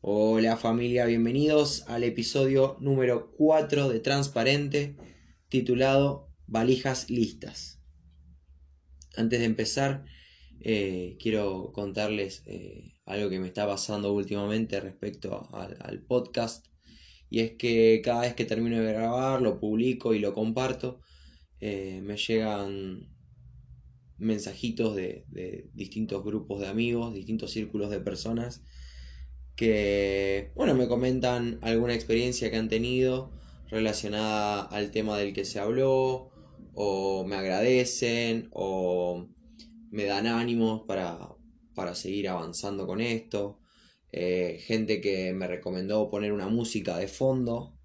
Hola familia, bienvenidos al episodio número 4 de Transparente titulado Valijas Listas. Antes de empezar, eh, quiero contarles eh, algo que me está pasando últimamente respecto al, podcast. Y es que cada vez que termino de grabar, lo publico y lo comparto, eh, me llegan mensajitos de, de distintos grupos de amigos, distintos círculos de personas que, bueno, me comentan alguna experiencia que han tenido relacionada al tema del que se habló, o me agradecen, o me dan ánimos para, para seguir avanzando con esto. Eh, gente que me recomendó poner una música de fondo,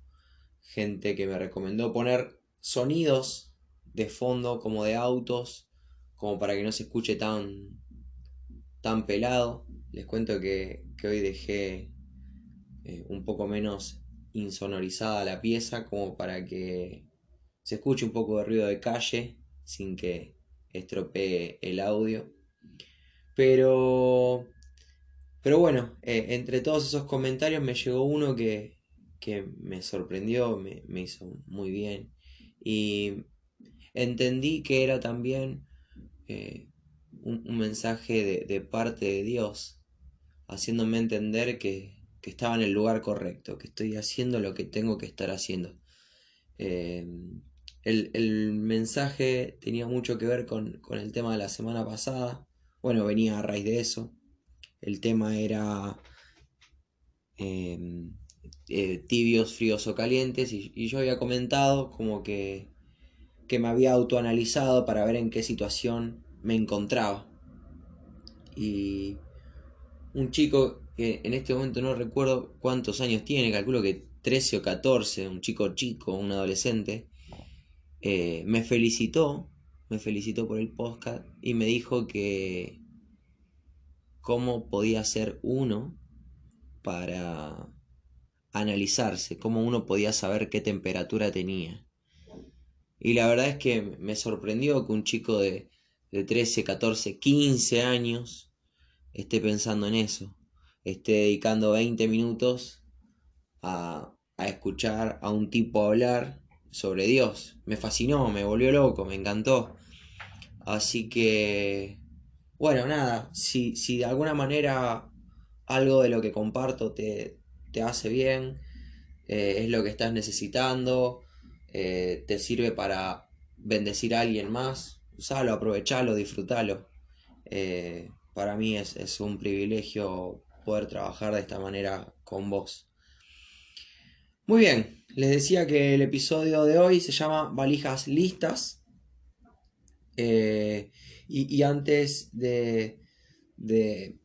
gente que me recomendó poner sonidos de fondo como de autos, como para que no se escuche tan, tan pelado. Les cuento que, hoy dejé eh, un poco menos insonorizada la pieza como para que se escuche un poco de ruido de calle sin que estropee el audio. Pero, pero bueno, eh, entre todos esos comentarios me llegó uno que, me sorprendió, me, hizo muy bien. Y entendí que era también eh, un, mensaje de, parte de Dios haciéndome entender que, estaba en el lugar correcto, que estoy haciendo lo que tengo que estar haciendo. Eh, el, mensaje tenía mucho que ver con, el tema de la semana pasada. Bueno, venía a raíz de eso. El tema era eh, eh, tibios, fríos o calientes. Y, yo había comentado como que, que me había autoanalizado para ver en qué situación me encontraba. Y un chico que en este momento no recuerdo cuántos años tiene, calculo que 13 o 14, un chico chico, un adolescente, eh, me felicitó, me felicitó por el podcast y me dijo que cómo podía ser uno para analizarse, cómo uno podía saber qué temperatura tenía. Y la verdad es que me sorprendió que un chico de, de 13, 14, 15 años esté pensando en eso, esté dedicando 20 minutos a, a escuchar a un tipo hablar sobre Dios. Me fascinó, me volvió loco, me encantó. Así que, bueno, nada, si, si de alguna manera algo de lo que comparto te, te hace bien, eh, es lo que estás necesitando, eh, te sirve para bendecir a alguien más, usalo, aprovechalo, disfrútalo. Eh, para mí es, un privilegio poder trabajar de esta manera con vos. Muy bien, les decía que el episodio de hoy se llama Valijas Listas. Eh, y, antes de,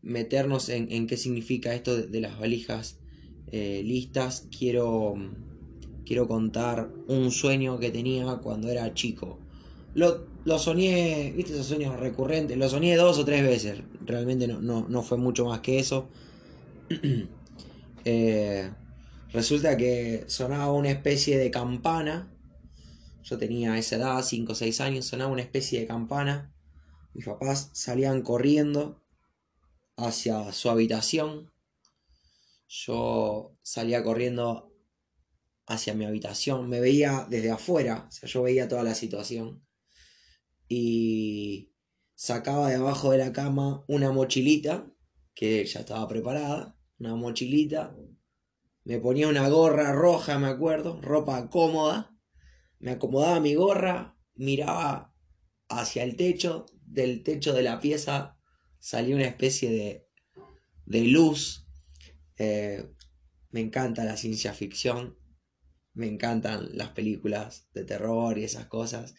meternos en, qué significa esto de, las valijas eh, listas, quiero, quiero contar un sueño que tenía cuando era chico. Lo soñé, viste esos sueños recurrentes, lo soñé dos o tres veces, realmente no, fue mucho más que eso. Eh, resulta que sonaba una especie de campana, yo tenía esa edad, 5 o 6 años, sonaba una especie de campana, mis papás salían corriendo hacia su habitación, yo salía corriendo hacia mi habitación, me veía desde afuera, o sea, yo veía toda la situación y sacaba de abajo de la cama una mochilita que ya estaba preparada, una mochilita, me ponía una gorra roja, me acuerdo, ropa cómoda, me acomodaba mi gorra, miraba hacia el techo, del techo de la pieza salía una especie de, de luz. Eh, me encanta la ciencia ficción, me encantan las películas de terror y esas cosas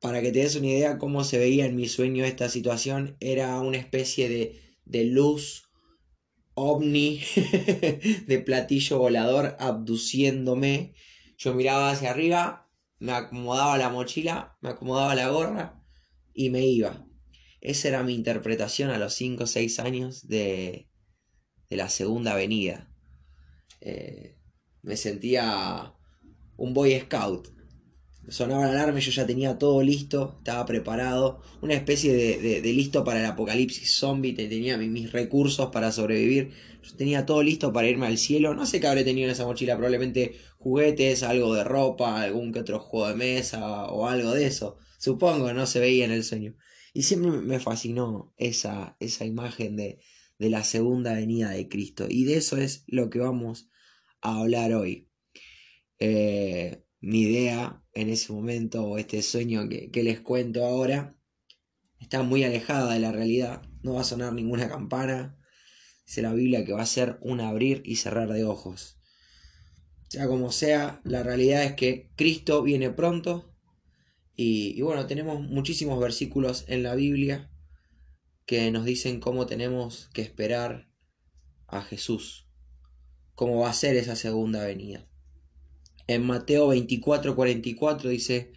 para que te des una idea cómo se veía en mi sueño esta situación, era una especie de, luz ovni de platillo volador abduciéndome. Yo miraba hacia arriba, me acomodaba la mochila, me acomodaba la gorra y me iba. Esa era mi interpretación a los 5 o 6 años de, de la segunda avenida. Eh, me sentía un boy scout sonaba la alarma y yo ya tenía todo listo, estaba preparado, una especie de, listo para el apocalipsis zombie, tenía mis recursos para sobrevivir, yo tenía todo listo para irme al cielo, no sé qué habré tenido en esa mochila, probablemente juguetes, algo de ropa, algún que otro juego de mesa o algo de eso, supongo, no se veía en el sueño. Y siempre me fascinó esa, esa imagen de, de la segunda venida de Cristo, y de eso es lo que vamos a hablar hoy. Eh, mi idea en ese momento o este sueño que, les cuento ahora está muy alejada de la realidad. No va a sonar ninguna campana. Dice la Biblia que va a ser un abrir y cerrar de ojos. Sea como sea, la realidad es que Cristo viene pronto. Y, y bueno, tenemos muchísimos versículos en la Biblia que nos dicen cómo tenemos que esperar a Jesús. Cómo va a ser esa segunda venida. En Mateo 24, 44 dice,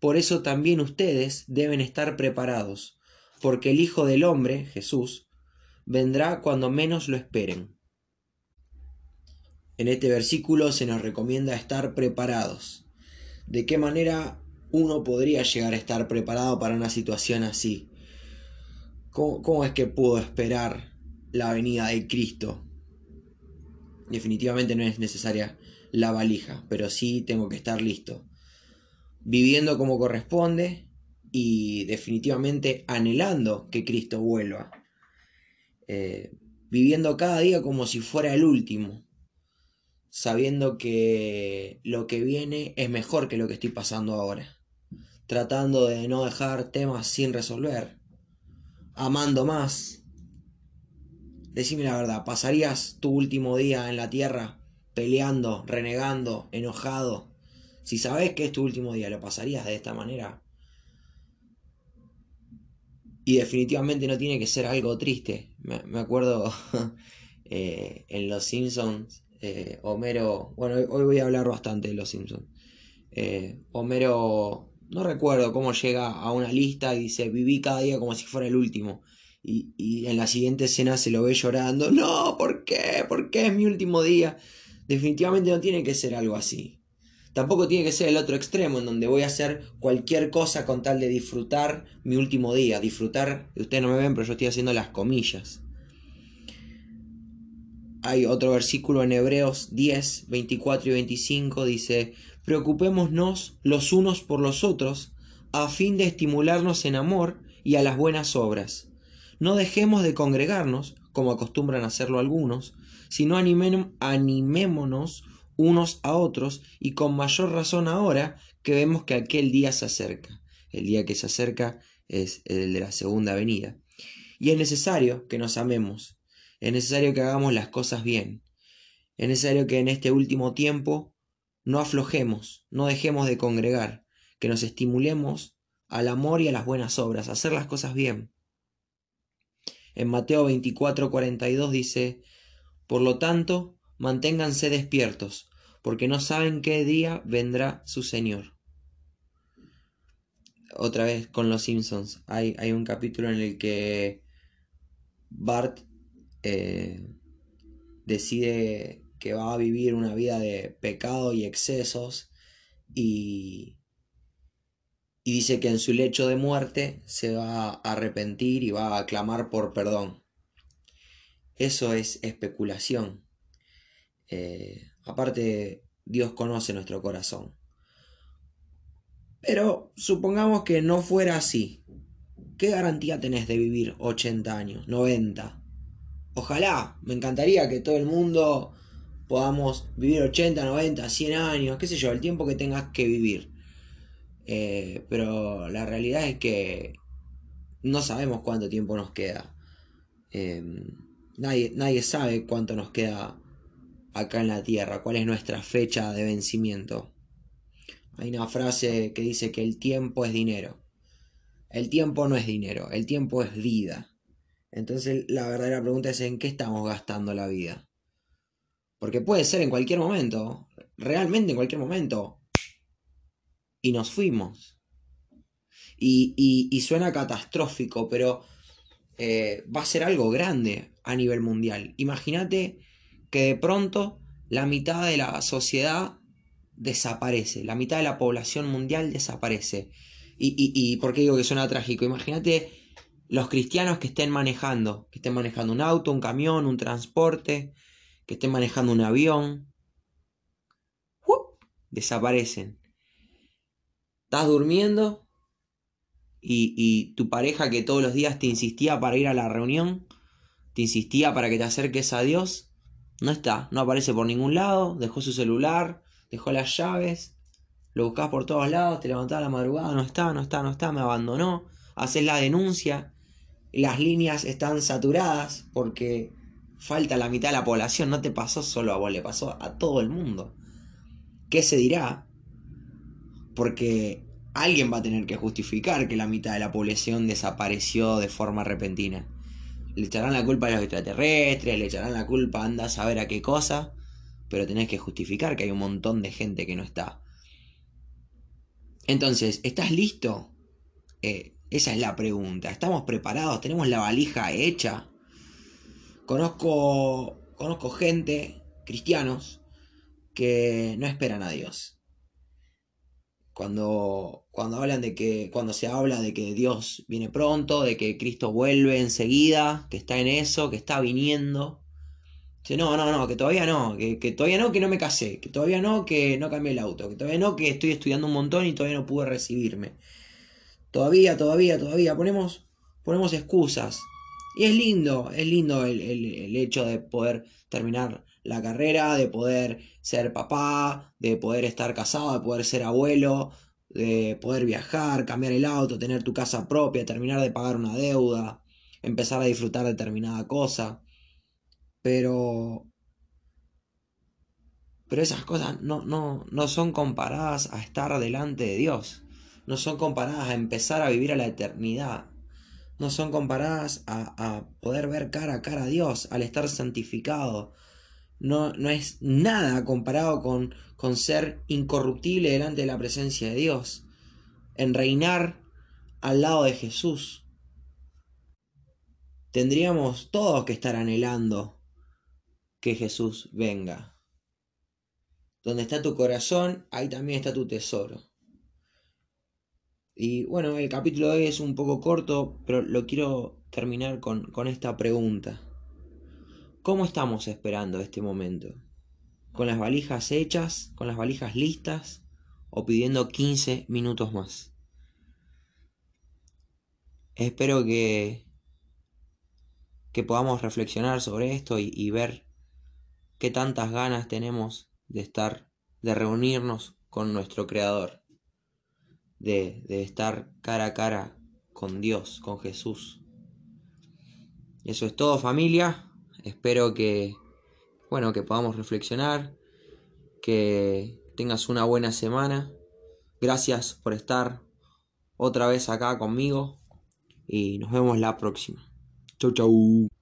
Por eso también ustedes deben estar preparados, porque el Hijo del Hombre, Jesús, vendrá cuando menos lo esperen. En este versículo se nos recomienda estar preparados. ¿De qué manera uno podría llegar a estar preparado para una situación así? ¿Cómo, cómo es que puedo esperar la venida de Cristo? Definitivamente no es necesaria la valija, pero sí tengo que estar listo. Viviendo como corresponde y definitivamente anhelando que Cristo vuelva. Eh, viviendo cada día como si fuera el último, sabiendo que lo que viene es mejor que lo que estoy pasando ahora, tratando de no dejar temas sin resolver, amando más. Decime la verdad, ¿pasarías tu último día en la tierra peleando, renegando, enojado. Si sabes que es tu último día, ¿lo pasarías de esta manera? Y definitivamente no tiene que ser algo triste. Me, acuerdo eh, en Los Simpsons, eh, Homero, bueno, hoy voy a hablar bastante de Los Simpsons. Eh, Homero, no recuerdo cómo llega a una lista y dice, viví cada día como si fuera el último. Y, y en la siguiente escena se lo ve llorando, no, ¿por qué? ¿Por qué es mi último día? Definitivamente no tiene que ser algo así. Tampoco tiene que ser el otro extremo, en donde voy a hacer cualquier cosa con tal de disfrutar mi último día. Disfrutar, ustedes no me ven, pero yo estoy haciendo las comillas. Hay otro versículo en Hebreos 10, 24 y 25, dice, preocupémonos los unos por los otros, a fin de estimularnos en amor y a las buenas obras. No dejemos de congregarnos, como acostumbran hacerlo algunos, sino animémonos unos a otros y con mayor razón ahora que vemos que aquel día se acerca. El día que se acerca es el de la segunda venida. Y es necesario que nos amemos, es necesario que hagamos las cosas bien, es necesario que en este último tiempo no aflojemos, no dejemos de congregar, que nos estimulemos al amor y a las buenas obras, a hacer las cosas bien. En Mateo 24, 42 dice, por lo tanto, manténganse despiertos, porque no saben qué día vendrá su Señor. Otra vez con los Simpsons, hay, hay un capítulo en el que Bart eh, decide que va a vivir una vida de pecado y excesos y, y dice que en su lecho de muerte se va a arrepentir y va a clamar por perdón. Eso es especulación. Eh, aparte, Dios conoce nuestro corazón. Pero supongamos que no fuera así. ¿Qué garantía tenés de vivir 80 años, 90? Ojalá, me encantaría que todo el mundo podamos vivir 80, 90, 100 años, qué sé yo, el tiempo que tengas que vivir. Eh, pero la realidad es que no sabemos cuánto tiempo nos queda. Em, Nadie, sabe cuánto nos queda acá en la tierra, cuál es nuestra fecha de vencimiento. Hay una frase que dice que el tiempo es dinero. El tiempo no es dinero, el tiempo es vida. Entonces la verdadera pregunta es en qué estamos gastando la vida. Porque puede ser en cualquier momento, realmente en cualquier momento. Y nos fuimos. Y, suena catastrófico, pero eh, va a ser algo grande a nivel mundial. Imagínate que de pronto la mitad de la sociedad desaparece, la mitad de la población mundial desaparece. Y, y, y ¿por qué digo que suena trágico? Imagínate los cristianos que estén manejando, que estén manejando un auto, un camión, un transporte, que estén manejando un avión, desaparecen. Estás durmiendo y, tu pareja que todos los días te insistía para ir a la reunión, te insistía para que te acerques a Dios, no está, no aparece por ningún lado, dejó su celular, dejó las llaves, lo buscás por todos lados, te levantás a la madrugada, no está, no está, no está, me abandonó, haces la denuncia, las líneas están saturadas porque falta la mitad de la población, no te pasó solo a vos, le pasó a todo el mundo. ¿Qué se dirá? Porque alguien va a tener que justificar que la mitad de la población desapareció de forma repentina. Le echarán la culpa a los extraterrestres, le echarán la culpa, anda a saber a qué cosa, pero tenés que justificar que hay un montón de gente que no está. Entonces, ¿estás listo? Eh, esa es la pregunta. ¿Estamos preparados? ¿Tenemos la valija hecha? Conozco, conozco gente, cristianos, que no esperan a Dios. Cuando, cuando hablan de que, cuando se habla de que Dios viene pronto, de que Cristo vuelve enseguida, que está en eso, que está viniendo. Dice, no, no, no, que todavía no, que, que todavía no, que no me casé, que todavía no, que no cambié el auto, que todavía no, que estoy estudiando un montón y todavía no pude recibirme. Todavía, todavía, todavía. Ponemos, ponemos excusas. Y es lindo, es lindo el, el, hecho de poder terminar la carrera, de poder ser papá, de poder estar casado, de poder ser abuelo, de poder viajar, cambiar el auto, tener tu casa propia, terminar de pagar una deuda, empezar a disfrutar determinada cosa. Pero... Pero esas cosas no, no, no son comparadas a estar delante de Dios. No son comparadas a empezar a vivir a la eternidad no son comparadas a, poder ver cara a cara a Dios, al estar santificado. No, no es nada comparado con, con ser incorruptible delante de la presencia de Dios, en reinar al lado de Jesús. Tendríamos todos que estar anhelando que Jesús venga. Donde está tu corazón, ahí también está tu tesoro. Y bueno, el capítulo de hoy es un poco corto, pero lo quiero terminar con, con esta pregunta. ¿Cómo estamos esperando este momento? ¿Con las valijas hechas? ¿Con las valijas listas? ¿O pidiendo 15 minutos más? Espero que, que podamos reflexionar sobre esto y, ver qué tantas ganas tenemos de estar, de reunirnos con nuestro Creador de, estar cara a cara con Dios, con Jesús. Eso es todo familia. Espero que, bueno, que podamos reflexionar, que tengas una buena semana. Gracias por estar otra vez acá conmigo y nos vemos la próxima. Chau chau.